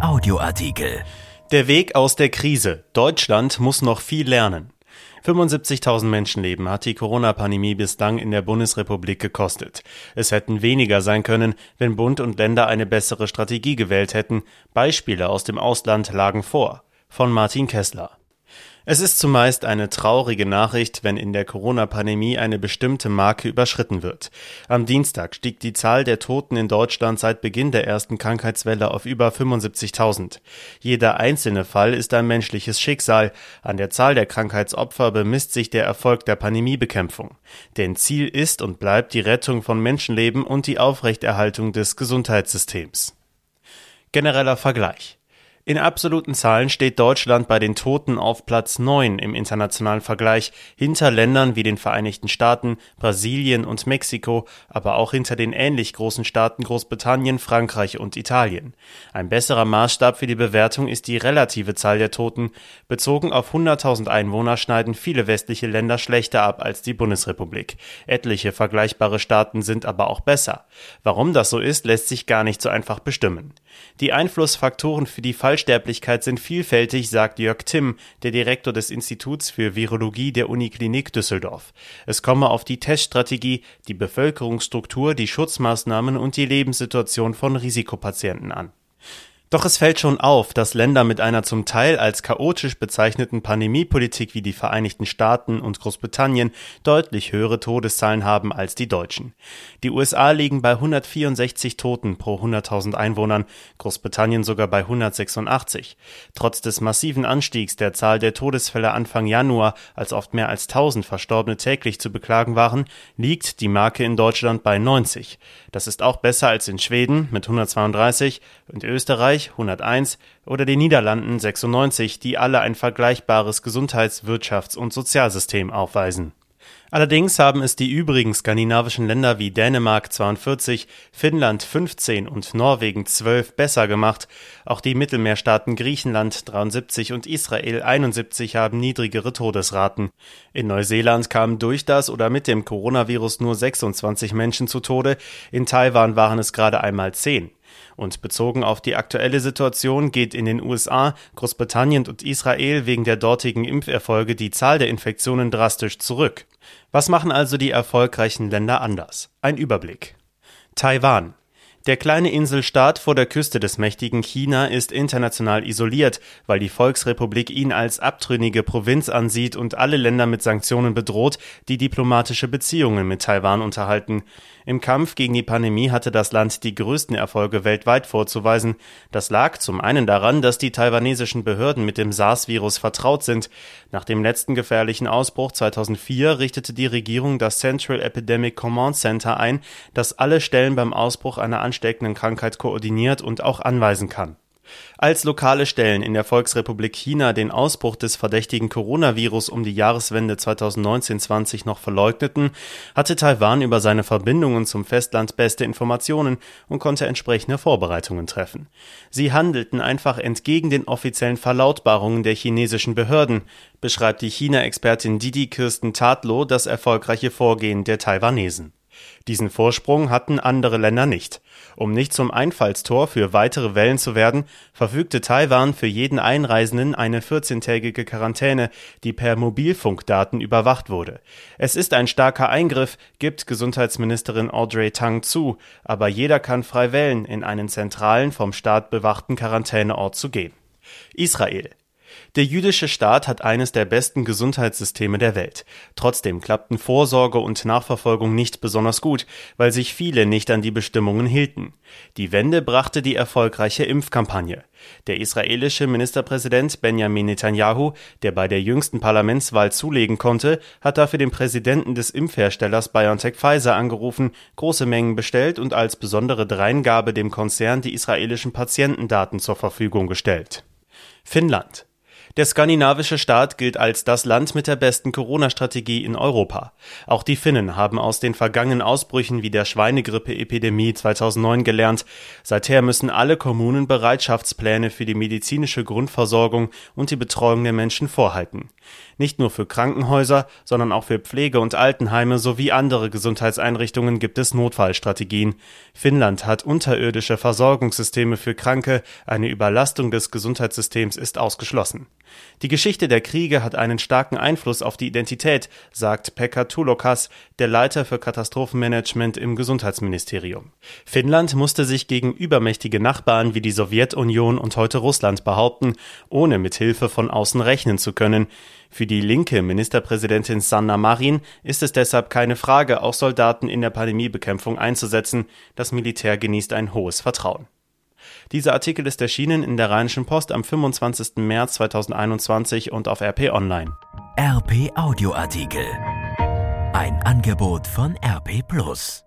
Audioartikel. Der Weg aus der Krise. Deutschland muss noch viel lernen. 75.000 Menschenleben hat die Corona-Pandemie bislang in der Bundesrepublik gekostet. Es hätten weniger sein können, wenn Bund und Länder eine bessere Strategie gewählt hätten. Beispiele aus dem Ausland lagen vor. Von Martin Kessler. Es ist zumeist eine traurige Nachricht, wenn in der Corona-Pandemie eine bestimmte Marke überschritten wird. Am Dienstag stieg die Zahl der Toten in Deutschland seit Beginn der ersten Krankheitswelle auf über 75.000. Jeder einzelne Fall ist ein menschliches Schicksal. An der Zahl der Krankheitsopfer bemisst sich der Erfolg der Pandemiebekämpfung. Denn Ziel ist und bleibt die Rettung von Menschenleben und die Aufrechterhaltung des Gesundheitssystems. Genereller Vergleich. In absoluten Zahlen steht Deutschland bei den Toten auf Platz 9 im internationalen Vergleich, hinter Ländern wie den Vereinigten Staaten, Brasilien und Mexiko, aber auch hinter den ähnlich großen Staaten Großbritannien, Frankreich und Italien. Ein besserer Maßstab für die Bewertung ist die relative Zahl der Toten. Bezogen auf 100.000 Einwohner schneiden viele westliche Länder schlechter ab als die Bundesrepublik. Etliche vergleichbare Staaten sind aber auch besser. Warum das so ist, lässt sich gar nicht so einfach bestimmen. Die Einflussfaktoren für die Fallsterblichkeit sind vielfältig, sagt Jörg Timm, der Direktor des Instituts für Virologie der Uniklinik Düsseldorf. Es komme auf die Teststrategie, die Bevölkerungsstruktur, die Schutzmaßnahmen und die Lebenssituation von Risikopatienten an. Doch es fällt schon auf, dass Länder mit einer zum Teil als chaotisch bezeichneten Pandemiepolitik wie die Vereinigten Staaten und Großbritannien deutlich höhere Todeszahlen haben als die Deutschen. Die USA liegen bei 164 Toten pro 100.000 Einwohnern, Großbritannien sogar bei 186. Trotz des massiven Anstiegs der Zahl der Todesfälle Anfang Januar, als oft mehr als 1000 Verstorbene täglich zu beklagen waren, liegt die Marke in Deutschland bei 90. Das ist auch besser als in Schweden mit 132 und Österreich Frankreich 101 oder den Niederlanden 96, die alle ein vergleichbares Gesundheits-, Wirtschafts- und Sozialsystem aufweisen. Allerdings haben es die übrigen skandinavischen Länder wie Dänemark 42, Finnland 15 und Norwegen 12 besser gemacht. Auch die Mittelmeerstaaten Griechenland 73 und Israel 71 haben niedrigere Todesraten. In Neuseeland kamen durch das oder mit dem Coronavirus nur 26 Menschen zu Tode, in Taiwan waren es gerade einmal 10. Und bezogen auf die aktuelle Situation geht in den USA, Großbritannien und Israel wegen der dortigen Impferfolge die Zahl der Infektionen drastisch zurück. Was machen also die erfolgreichen Länder anders? Ein Überblick. Taiwan. Der kleine Inselstaat vor der Küste des mächtigen China ist international isoliert, weil die Volksrepublik ihn als abtrünnige Provinz ansieht und alle Länder mit Sanktionen bedroht, die diplomatische Beziehungen mit Taiwan unterhalten. Im Kampf gegen die Pandemie hatte das Land die größten Erfolge weltweit vorzuweisen. Das lag zum einen daran, dass die taiwanesischen Behörden mit dem SARS-Virus vertraut sind. Nach dem letzten gefährlichen Ausbruch 2004 richtete die Regierung das Central Epidemic Command Center ein, das alle Stellen beim Ausbruch einer ansteckenden Krankheit koordiniert und auch anweisen kann als lokale Stellen in der Volksrepublik China den Ausbruch des verdächtigen Coronavirus um die Jahreswende 2019-20 noch verleugneten, hatte Taiwan über seine Verbindungen zum Festland beste Informationen und konnte entsprechende Vorbereitungen treffen. Sie handelten einfach entgegen den offiziellen Verlautbarungen der chinesischen Behörden, beschreibt die China-Expertin Didi Kirsten Tatlow das erfolgreiche Vorgehen der Taiwanesen diesen Vorsprung hatten andere Länder nicht. Um nicht zum Einfallstor für weitere Wellen zu werden, verfügte Taiwan für jeden Einreisenden eine 14-tägige Quarantäne, die per Mobilfunkdaten überwacht wurde. Es ist ein starker Eingriff, gibt Gesundheitsministerin Audrey Tang zu, aber jeder kann frei wählen, in einen zentralen, vom Staat bewachten Quarantäneort zu gehen. Israel der jüdische Staat hat eines der besten Gesundheitssysteme der Welt. Trotzdem klappten Vorsorge und Nachverfolgung nicht besonders gut, weil sich viele nicht an die Bestimmungen hielten. Die Wende brachte die erfolgreiche Impfkampagne. Der israelische Ministerpräsident Benjamin Netanyahu, der bei der jüngsten Parlamentswahl zulegen konnte, hat dafür den Präsidenten des Impfherstellers BioNTech Pfizer angerufen, große Mengen bestellt und als besondere Dreingabe dem Konzern die israelischen Patientendaten zur Verfügung gestellt. Finnland der skandinavische Staat gilt als das Land mit der besten Corona-Strategie in Europa. Auch die Finnen haben aus den vergangenen Ausbrüchen wie der Schweinegrippe-Epidemie 2009 gelernt. Seither müssen alle Kommunen Bereitschaftspläne für die medizinische Grundversorgung und die Betreuung der Menschen vorhalten. Nicht nur für Krankenhäuser, sondern auch für Pflege- und Altenheime sowie andere Gesundheitseinrichtungen gibt es Notfallstrategien. Finnland hat unterirdische Versorgungssysteme für Kranke, eine Überlastung des Gesundheitssystems ist ausgeschlossen. Die Geschichte der Kriege hat einen starken Einfluss auf die Identität, sagt Pekka Tulokas, der Leiter für Katastrophenmanagement im Gesundheitsministerium. Finnland musste sich gegen übermächtige Nachbarn wie die Sowjetunion und heute Russland behaupten, ohne mit Hilfe von außen rechnen zu können. Für die linke Ministerpräsidentin Sanna Marin ist es deshalb keine Frage, auch Soldaten in der Pandemiebekämpfung einzusetzen. Das Militär genießt ein hohes Vertrauen. Dieser Artikel ist erschienen in der Rheinischen Post am 25. März 2021 und auf RP Online. RP Audioartikel. Ein Angebot von RP Plus.